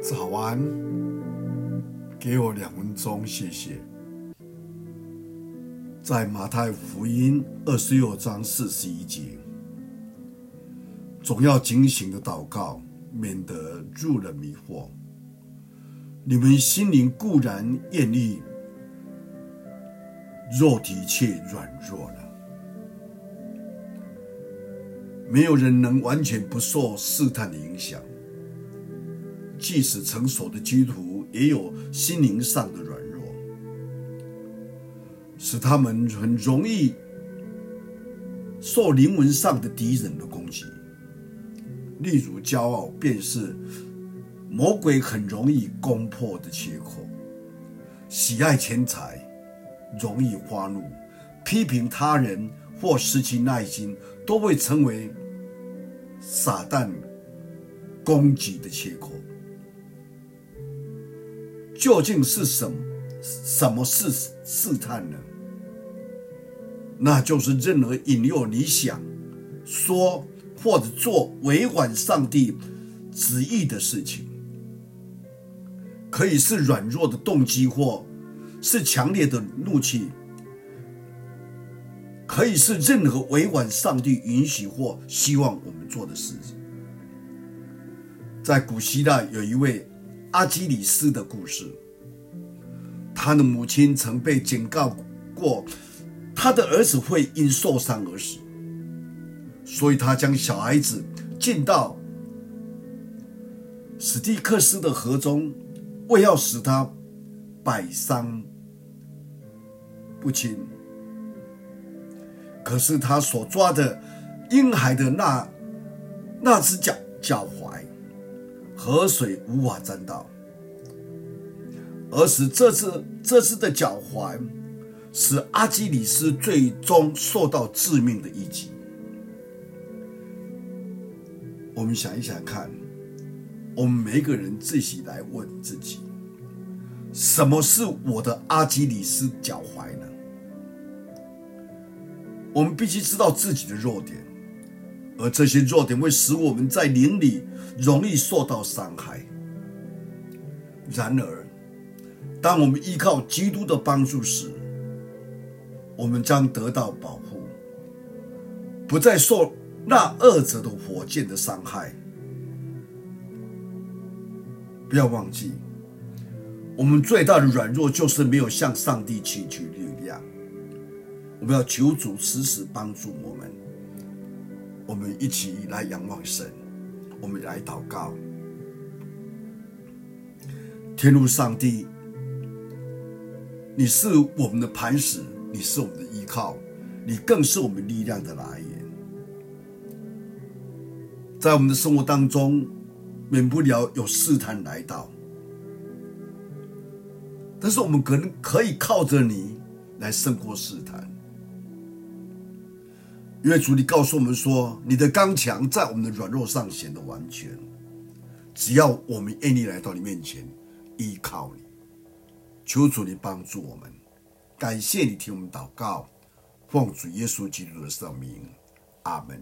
早安，给我两分钟，谢谢。在马太福音二十六章四十一节，总要警醒的祷告，免得入了迷惑。你们心灵固然艳丽，肉体却软弱了。没有人能完全不受试探的影响。即使成熟的基督徒，也有心灵上的软弱，使他们很容易受灵魂上的敌人的攻击。例如，骄傲便是魔鬼很容易攻破的缺口；喜爱钱财，容易发怒；批评他人或失去耐心，都会成为撒旦攻击的缺口。究竟是什么？什么是试探呢？那就是任何引诱你想说或者做违反上帝旨意的事情，可以是软弱的动机，或是强烈的怒气，可以是任何违反上帝允许或希望我们做的事情。在古希腊有一位。阿基里斯的故事，他的母亲曾被警告过，他的儿子会因受伤而死，所以他将小孩子进到史蒂克斯的河中，为要使他百伤不侵。可是他所抓的婴孩的那那只脚脚踝。河水无法沾到，而使这次这次的脚踝使阿基里斯最终受到致命的一击。我们想一想看，我们每一个人自己来问自己：什么是我的阿基里斯脚踝呢？我们必须知道自己的弱点，而这些弱点会使我们在灵里。容易受到伤害。然而，当我们依靠基督的帮助时，我们将得到保护，不再受那恶者的火箭的伤害。不要忘记，我们最大的软弱就是没有向上帝祈求力量。我们要求主时时帮助我们。我们一起来仰望神。我们来祷告，天父上帝，你是我们的磐石，你是我们的依靠，你更是我们力量的来源。在我们的生活当中，免不了有试探来到，但是我们可能可以靠着你来胜过试探。因为主，你告诉我们说，你的刚强在我们的软弱上显得完全。只要我们愿意来到你面前，依靠你，求主你帮助我们。感谢你听我们祷告，奉主耶稣基督的圣名，阿门。